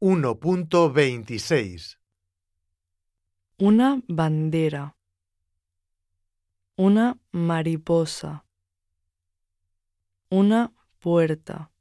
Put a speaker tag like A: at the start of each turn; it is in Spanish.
A: 1.26
B: Una bandera. Una mariposa. Una puerta.